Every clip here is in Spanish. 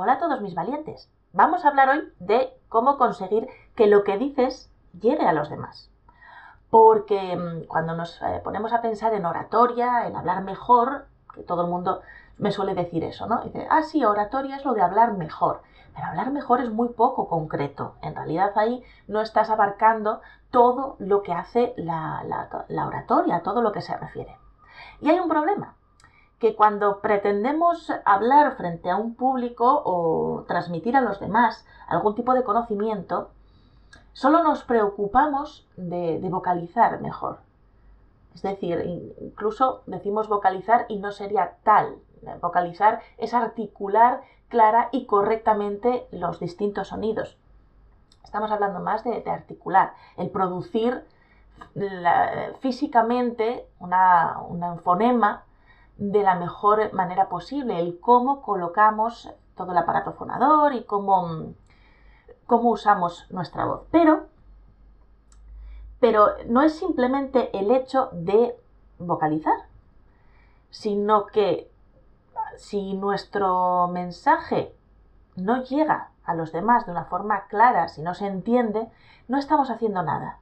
Hola a todos mis valientes. Vamos a hablar hoy de cómo conseguir que lo que dices llegue a los demás. Porque mm, cuando nos eh, ponemos a pensar en oratoria, en hablar mejor, que todo el mundo me suele decir eso, ¿no? Dice, ah, sí, oratoria es lo de hablar mejor. Pero hablar mejor es muy poco concreto. En realidad ahí no estás abarcando todo lo que hace la, la oratoria, todo lo que se refiere. Y hay un problema, que cuando pretendemos hablar frente a un público o transmitir a los demás algún tipo de conocimiento, solo nos preocupamos de, vocalizar mejor. Es decir, incluso decimos vocalizar y no sería tal. Vocalizar es articular clara y correctamente los distintos sonidos. Estamos hablando más de, articular, el producir físicamente una, un fonema de la mejor manera posible, el cómo colocamos todo el aparato fonador y cómo, cómo usamos nuestra voz. Pero, pero no es simplemente el hecho de vocalizar, sino que si nuestro mensaje no llega a los demás de una forma clara, si no se entiende, no estamos haciendo nada.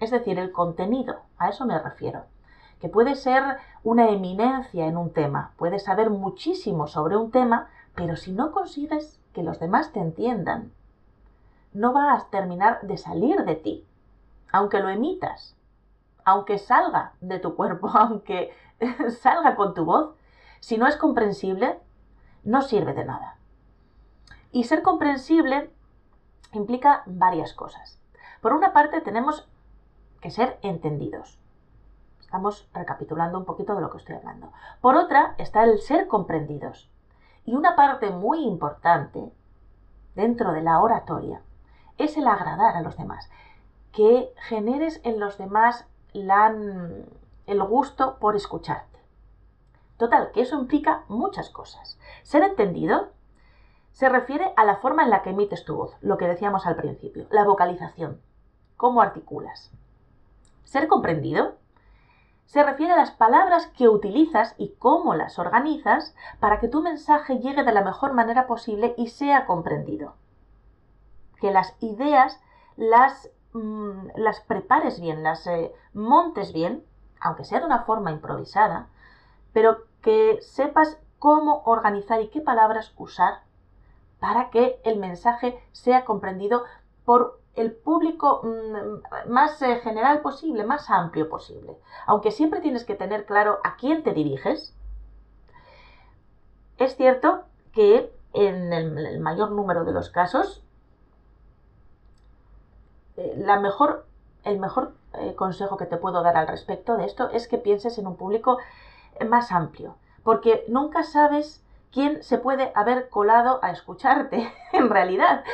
Es decir, el contenido, a eso me refiero que puede ser una eminencia en un tema, puedes saber muchísimo sobre un tema, pero si no consigues que los demás te entiendan, no va a terminar de salir de ti, aunque lo emitas, aunque salga de tu cuerpo, aunque salga con tu voz, si no es comprensible, no sirve de nada. Y ser comprensible implica varias cosas. Por una parte tenemos que ser entendidos. Estamos recapitulando un poquito de lo que estoy hablando. Por otra, está el ser comprendidos. Y una parte muy importante dentro de la oratoria es el agradar a los demás. Que generes en los demás el gusto por escucharte. Total, que eso implica muchas cosas. Ser entendido se refiere a la forma en la que emites tu voz, lo que decíamos al principio, la vocalización, cómo articulas. Ser comprendido se refiere a las palabras que utilizas y cómo las organizas para que tu mensaje llegue de la mejor manera posible y sea comprendido. Que las ideas las, mm, las prepares bien, las eh, montes bien, aunque sea de una forma improvisada, pero que sepas cómo organizar y qué palabras usar para que el mensaje sea comprendido por el público mm, más eh, general posible, más amplio posible. Aunque siempre tienes que tener claro a quién te diriges, es cierto que en el, mayor número de los casos, eh, la mejor, el mejor eh, consejo que te puedo dar al respecto de esto es que pienses en un público más amplio, porque nunca sabes quién se puede haber colado a escucharte en realidad.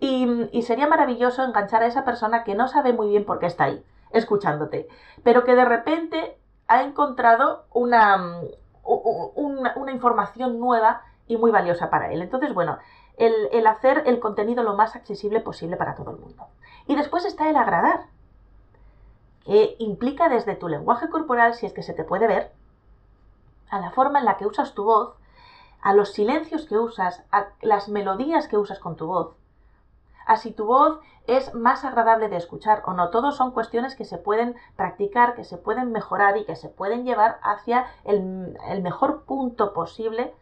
Y, sería maravilloso enganchar a esa persona que no sabe muy bien por qué está ahí, escuchándote, pero que de repente ha encontrado una, una, información nueva y muy valiosa para él. Entonces, bueno, el, el, hacer el contenido lo más accesible posible para todo el mundo. Y después está el agradar, que implica desde tu lenguaje corporal, si es que se te puede ver, a la forma en la que usas tu voz, a los silencios que usas, a las melodías que usas con tu voz, a si tu voz es más agradable de escuchar o no. Todos son cuestiones que se pueden practicar, que se pueden mejorar y que se pueden llevar hacia el, mejor punto posible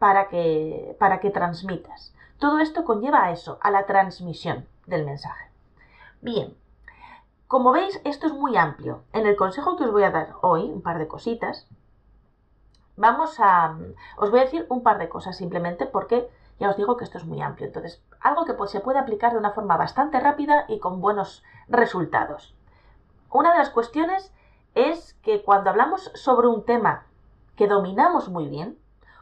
para que, para que transmitas. Todo esto conlleva a eso, a la transmisión del mensaje. Bien, como veis, esto es muy amplio. En el consejo que os voy a dar hoy, un par de cositas, vamos a... Os voy a decir un par de cosas simplemente porque ya os digo que esto es muy amplio. Entonces, algo que pues, se puede aplicar de una forma bastante rápida y con buenos resultados. Una de las cuestiones es que cuando hablamos sobre un tema que dominamos muy bien,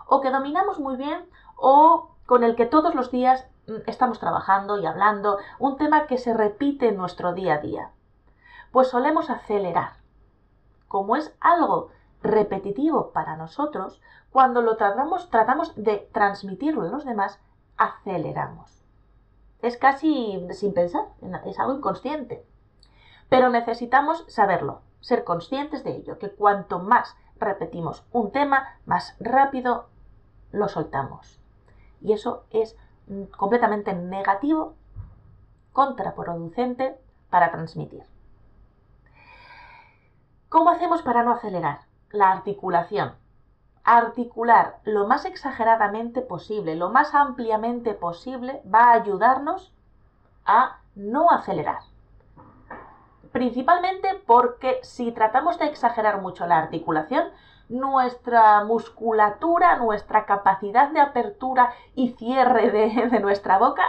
o que dominamos muy bien, o con el que todos los días mm, estamos trabajando y hablando, un tema que se repite en nuestro día a día, pues solemos acelerar. Como es algo repetitivo para nosotros, cuando lo tratamos, tratamos de transmitirlo a los demás, aceleramos. Es casi sin pensar, es algo inconsciente. Pero necesitamos saberlo, ser conscientes de ello, que cuanto más repetimos un tema, más rápido lo soltamos. Y eso es mm, completamente negativo, contraproducente para transmitir. ¿Cómo hacemos para no acelerar? La articulación. Articular lo más exageradamente posible, lo más ampliamente posible, va a ayudarnos a no acelerar. Principalmente porque si tratamos de exagerar mucho la articulación, nuestra musculatura, nuestra capacidad de apertura y cierre de, nuestra boca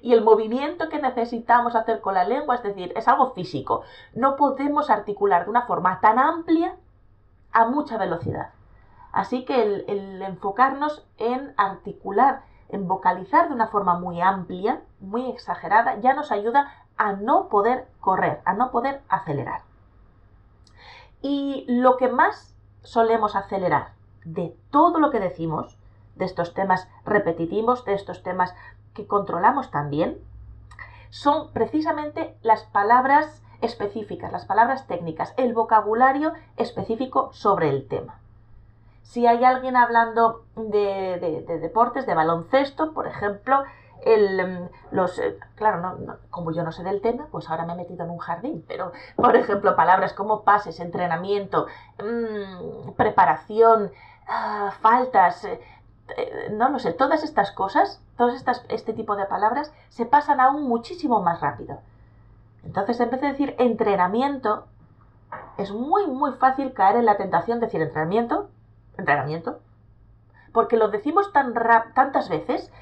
y el movimiento que necesitamos hacer con la lengua, es decir, es algo físico. No podemos articular de una forma tan amplia a mucha velocidad. Así que el, el enfocarnos en articular, en vocalizar de una forma muy amplia, muy exagerada, ya nos ayuda a no poder correr, a no poder acelerar. Y lo que más solemos acelerar de todo lo que decimos, de estos temas repetitivos, de estos temas que controlamos también, son precisamente las palabras específicas, las palabras técnicas, el vocabulario específico sobre el tema. Si hay alguien hablando de, deportes, de baloncesto, por ejemplo, el, em, los, eh, claro, no, como yo no sé del tema, pues ahora me he metido en un jardín, pero por ejemplo, palabras como pases, entrenamiento, mm, preparación, ah, faltas, eh, eh, no lo sé, todas estas cosas, todas estas, este tipo de palabras se pasan aún muchísimo más rápido. Entonces, en vez de decir entrenamiento, es muy, muy fácil caer en la tentación de decir entrenamiento, entrenamiento, porque lo decimos tan tantas veces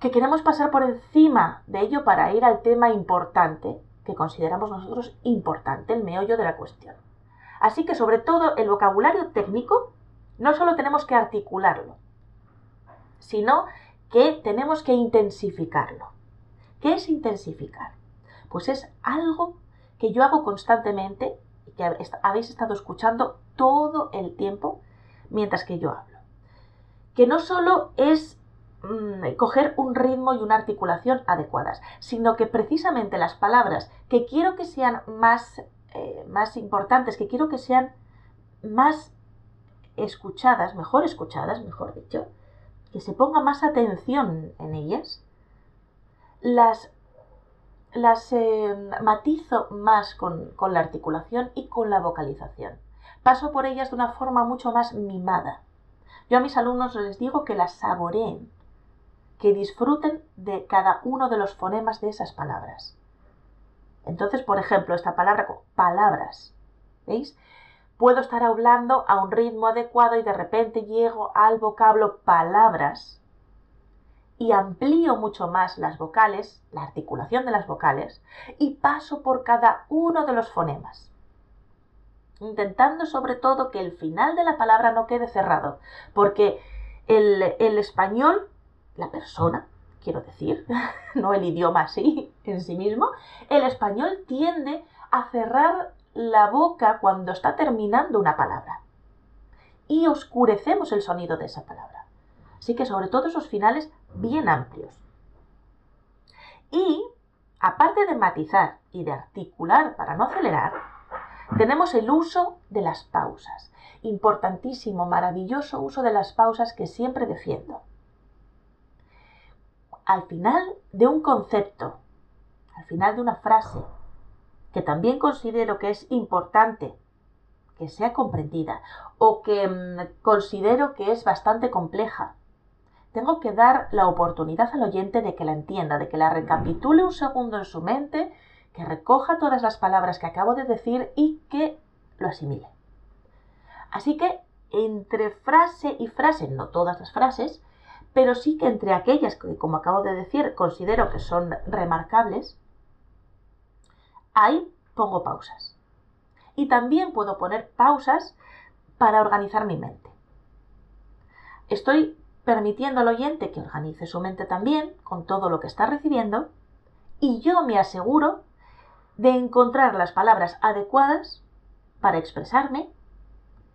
que queremos pasar por encima de ello para ir al tema importante, que consideramos nosotros importante, el meollo de la cuestión. Así que sobre todo el vocabulario técnico no solo tenemos que articularlo, sino que tenemos que intensificarlo. ¿Qué es intensificar? Pues es algo que yo hago constantemente y que habéis estado escuchando todo el tiempo mientras que yo hablo. Que no solo es Mm, coger un ritmo y una articulación adecuadas, sino que precisamente las palabras que quiero que sean más, eh, más importantes, que quiero que sean más escuchadas, mejor escuchadas, mejor dicho, que se ponga más atención en ellas, las, las eh, matizo más con, con la articulación y con la vocalización. Paso por ellas de una forma mucho más mimada. Yo a mis alumnos les digo que las saboreen, que disfruten de cada uno de los fonemas de esas palabras. Entonces, por ejemplo, esta palabra, palabras, ¿veis? Puedo estar hablando a un ritmo adecuado y de repente llego al vocablo palabras y amplío mucho más las vocales, la articulación de las vocales, y paso por cada uno de los fonemas intentando sobre todo que el final de la palabra no quede cerrado, porque el, el español la persona, quiero decir, no el idioma así en sí mismo, el español tiende a cerrar la boca cuando está terminando una palabra. Y oscurecemos el sonido de esa palabra. Así que sobre todo esos finales bien amplios. Y, aparte de matizar y de articular para no acelerar, tenemos el uso de las pausas. Importantísimo, maravilloso uso de las pausas que siempre defiendo al final de un concepto, al final de una frase, que también considero que es importante que sea comprendida o que mm, considero que es bastante compleja, tengo que dar la oportunidad al oyente de que la entienda, de que la recapitule un segundo en su mente, que recoja todas las palabras que acabo de decir y que lo asimile. Así que entre frase y frase, no todas las frases, pero sí que entre aquellas que, como acabo de decir, considero que son remarcables, ahí pongo pausas. Y también puedo poner pausas para organizar mi mente. Estoy permitiendo al oyente que organice su mente también con todo lo que está recibiendo y yo me aseguro de encontrar las palabras adecuadas para expresarme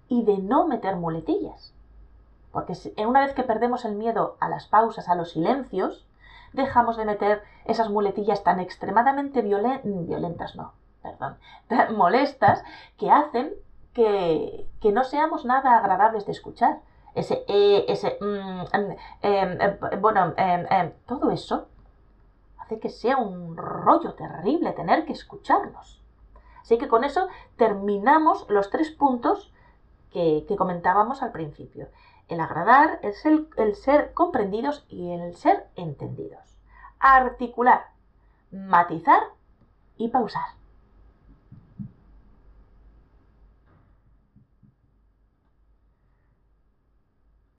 y de no meter muletillas. Porque una vez que perdemos el miedo a las pausas, a los silencios, dejamos de meter esas muletillas tan extremadamente violentas, no, perdón, molestas, que hacen que, que no seamos nada agradables de escuchar. Ese e, ese mm, em, em, em, bueno, todo eso hace que sea un rollo terrible tener que escucharnos. Así que con eso terminamos los tres puntos que, comentábamos al principio. El agradar, el el ser comprendidos y el ser entendidos. Articular, matizar y pausar.